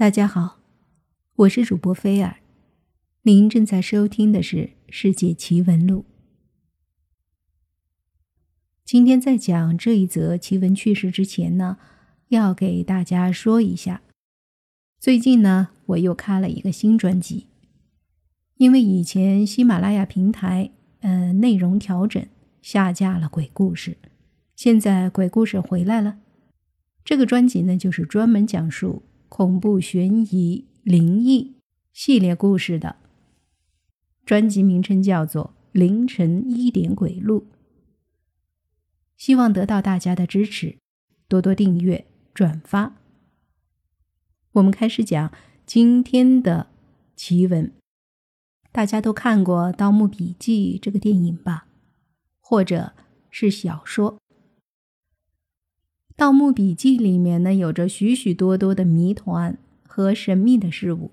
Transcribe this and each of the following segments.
大家好，我是主播菲尔，您正在收听的是《世界奇闻录》。今天在讲这一则奇闻趣事之前呢，要给大家说一下，最近呢我又开了一个新专辑，因为以前喜马拉雅平台呃内容调整下架了鬼故事，现在鬼故事回来了。这个专辑呢，就是专门讲述。恐怖、悬疑、灵异系列故事的专辑名称叫做《凌晨一点鬼路》，希望得到大家的支持，多多订阅、转发。我们开始讲今天的奇闻。大家都看过《盗墓笔记》这个电影吧，或者是小说。《盗墓笔记》里面呢，有着许许多多的谜团和神秘的事物，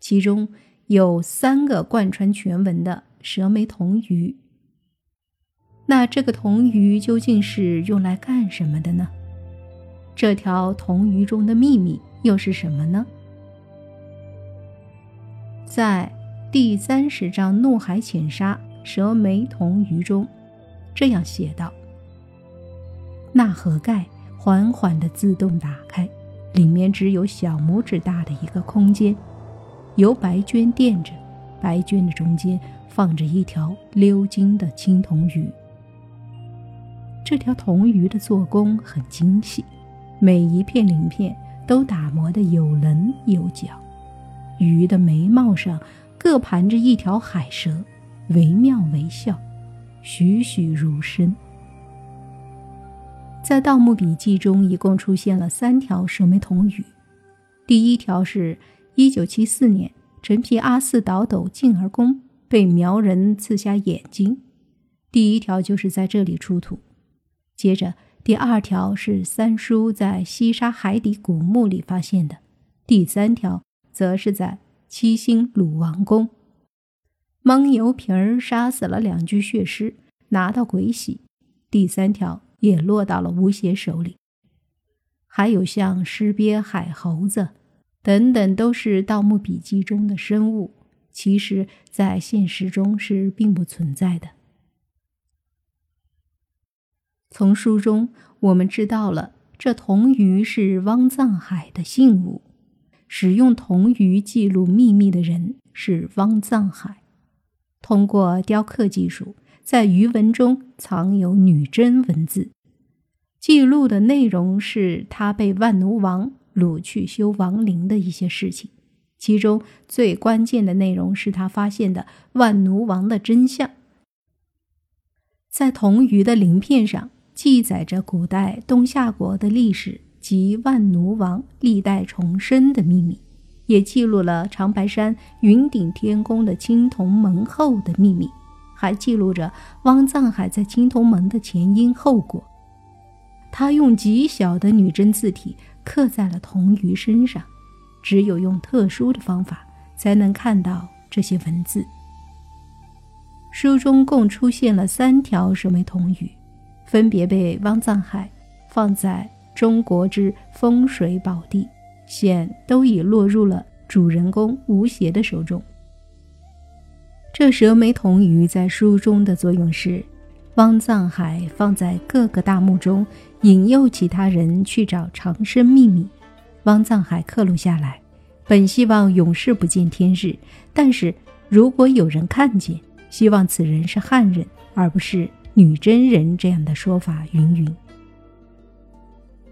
其中有三个贯穿全文的蛇眉铜鱼。那这个铜鱼究竟是用来干什么的呢？这条铜鱼中的秘密又是什么呢？在第三十章《怒海浅沙蛇眉铜鱼》中，这样写道：“那盒盖。”缓缓地自动打开，里面只有小拇指大的一个空间，由白绢垫着，白绢的中间放着一条鎏金的青铜鱼。这条铜鱼的做工很精细，每一片鳞片都打磨得有棱有角，鱼的眉毛上各盘着一条海蛇，惟妙惟肖，栩栩如生。在《盗墓笔记》中，一共出现了三条蛇眉铜鱼。第一条是1974年，陈皮阿四倒斗进而宫被苗人刺瞎眼睛，第一条就是在这里出土。接着，第二条是三叔在西沙海底古墓里发现的，第三条则是在七星鲁王宫，蒙油瓶儿杀死了两具血尸，拿到鬼玺。第三条。也落到了吴邪手里。还有像尸鳖、海猴子等等，都是《盗墓笔记》中的生物，其实，在现实中是并不存在的。从书中我们知道了，这铜鱼是汪藏海的信物，使用铜鱼记录秘密的人是汪藏海。通过雕刻技术。在余文中藏有女真文字，记录的内容是他被万奴王掳去修王陵的一些事情。其中最关键的内容是他发现的万奴王的真相。在铜鱼的鳞片上记载着古代东夏国的历史及万奴王历代重生的秘密，也记录了长白山云顶天宫的青铜门后的秘密。还记录着汪藏海在青铜门的前因后果。他用极小的女真字体刻在了铜鱼身上，只有用特殊的方法才能看到这些文字。书中共出现了三条蛇眉铜鱼，分别被汪藏海放在中国之风水宝地，现都已落入了主人公吴邪的手中。这蛇眉铜鱼在书中的作用是，汪藏海放在各个大墓中，引诱其他人去找长生秘密。汪藏海刻录下来，本希望永世不见天日，但是如果有人看见，希望此人是汉人而不是女真人这样的说法，云云。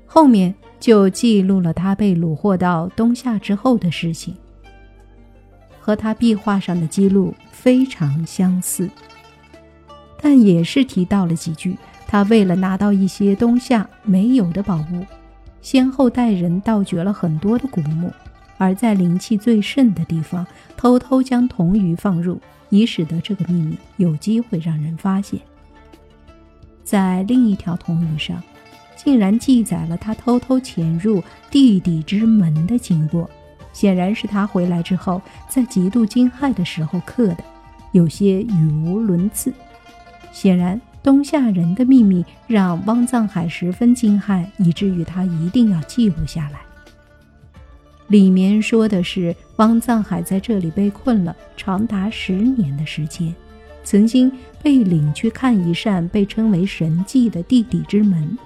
后面就记录了他被虏获到东夏之后的事情。和他壁画上的记录非常相似，但也是提到了几句。他为了拿到一些东夏没有的宝物，先后带人盗掘了很多的古墓，而在灵气最盛的地方，偷偷将铜鱼放入，以使得这个秘密有机会让人发现。在另一条铜鱼上，竟然记载了他偷偷潜入地底之门的经过。显然是他回来之后，在极度惊骇的时候刻的，有些语无伦次。显然，东夏人的秘密让汪藏海十分惊骇，以至于他一定要记录下来。里面说的是汪藏海在这里被困了长达十年的时间，曾经被领去看一扇被称为神迹的地底之门。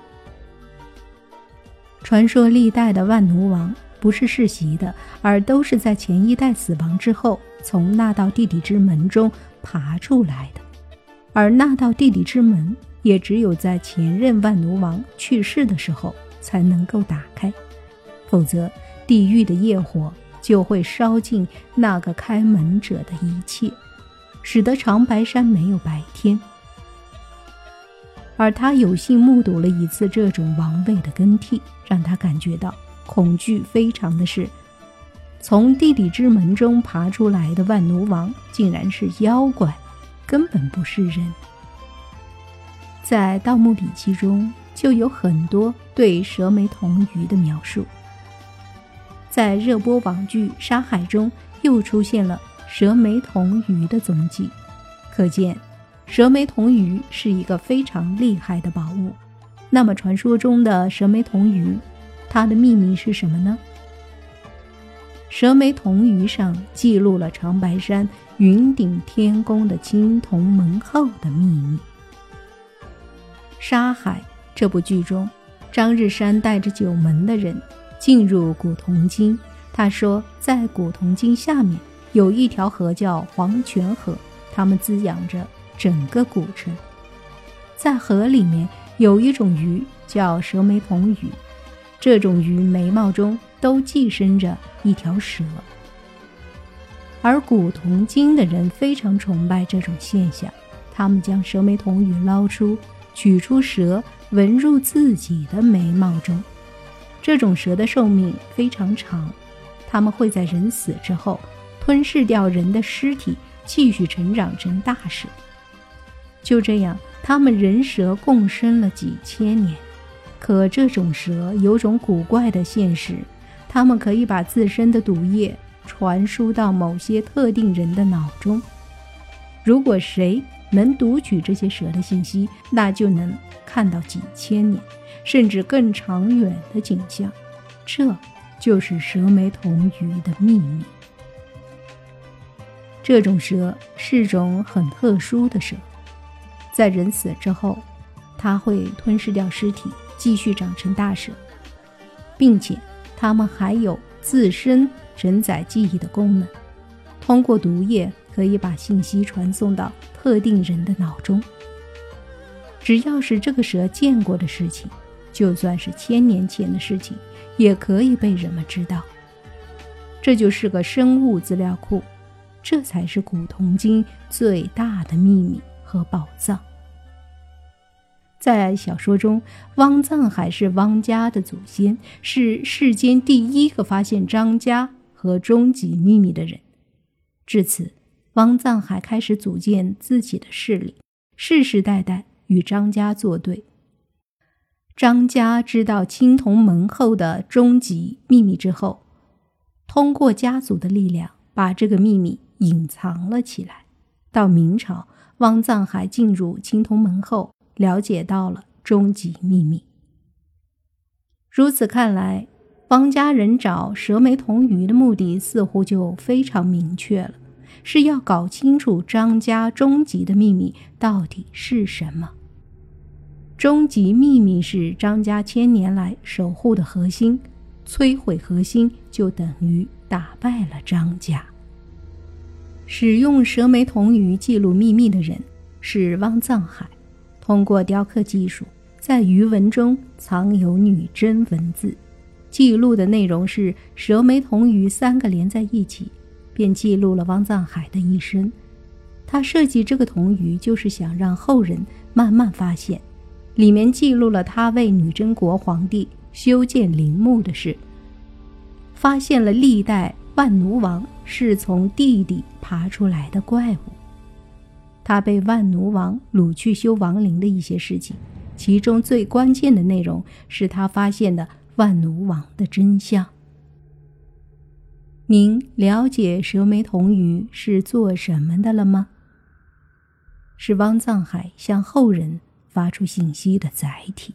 传说历代的万奴王不是世袭的，而都是在前一代死亡之后，从那道地底之门中爬出来的。而那道地底之门，也只有在前任万奴王去世的时候才能够打开，否则地狱的业火就会烧尽那个开门者的一切，使得长白山没有白天。而他有幸目睹了一次这种王位的更替，让他感觉到恐惧非常的是，从地底之门中爬出来的万奴王竟然是妖怪，根本不是人。在《盗墓笔记》中就有很多对蛇眉铜鱼的描述，在热播网剧《沙海》中又出现了蛇眉铜鱼的踪迹，可见。蛇眉铜鱼是一个非常厉害的宝物。那么，传说中的蛇眉铜鱼，它的秘密是什么呢？蛇眉铜鱼上记录了长白山云顶天宫的青铜门后的秘密。《沙海》这部剧中，张日山带着九门的人进入古铜津。他说，在古铜津下面有一条河叫黄泉河，他们滋养着。整个古城，在河里面有一种鱼叫蛇眉铜鱼，这种鱼眉毛中都寄生着一条蛇，而古铜金的人非常崇拜这种现象，他们将蛇眉铜鱼捞出，取出蛇纹入自己的眉毛中。这种蛇的寿命非常长，他们会在人死之后吞噬掉人的尸体，继续成长成大蛇。就这样，他们人蛇共生了几千年。可这种蛇有种古怪的现实，它们可以把自身的毒液传输到某些特定人的脑中。如果谁能读取这些蛇的信息，那就能看到几千年，甚至更长远的景象。这就是蛇眉铜鱼的秘密。这种蛇是种很特殊的蛇。在人死之后，它会吞噬掉尸体，继续长成大蛇，并且它们还有自身承载记忆的功能。通过毒液可以把信息传送到特定人的脑中。只要是这个蛇见过的事情，就算是千年前的事情，也可以被人们知道。这就是个生物资料库，这才是古铜经最大的秘密。和宝藏，在小说中，汪藏海是汪家的祖先，是世间第一个发现张家和终极秘密的人。至此，汪藏海开始组建自己的势力，世世代代与张家作对。张家知道青铜门后的终极秘密之后，通过家族的力量，把这个秘密隐藏了起来。到明朝。汪藏海进入青铜门后，了解到了终极秘密。如此看来，汪家人找蛇眉铜鱼的目的似乎就非常明确了，是要搞清楚张家终极的秘密到底是什么。终极秘密是张家千年来守护的核心，摧毁核心就等于打败了张家。使用蛇眉铜鱼记录秘密的人是汪藏海。通过雕刻技术，在鱼纹中藏有女真文字，记录的内容是蛇眉铜鱼三个连在一起，便记录了汪藏海的一生。他设计这个铜鱼，就是想让后人慢慢发现，里面记录了他为女真国皇帝修建陵墓的事，发现了历代。万奴王是从地底爬出来的怪物，他被万奴王掳去修亡灵的一些事情，其中最关键的内容是他发现的万奴王的真相。您了解蛇眉铜鱼是做什么的了吗？是汪藏海向后人发出信息的载体。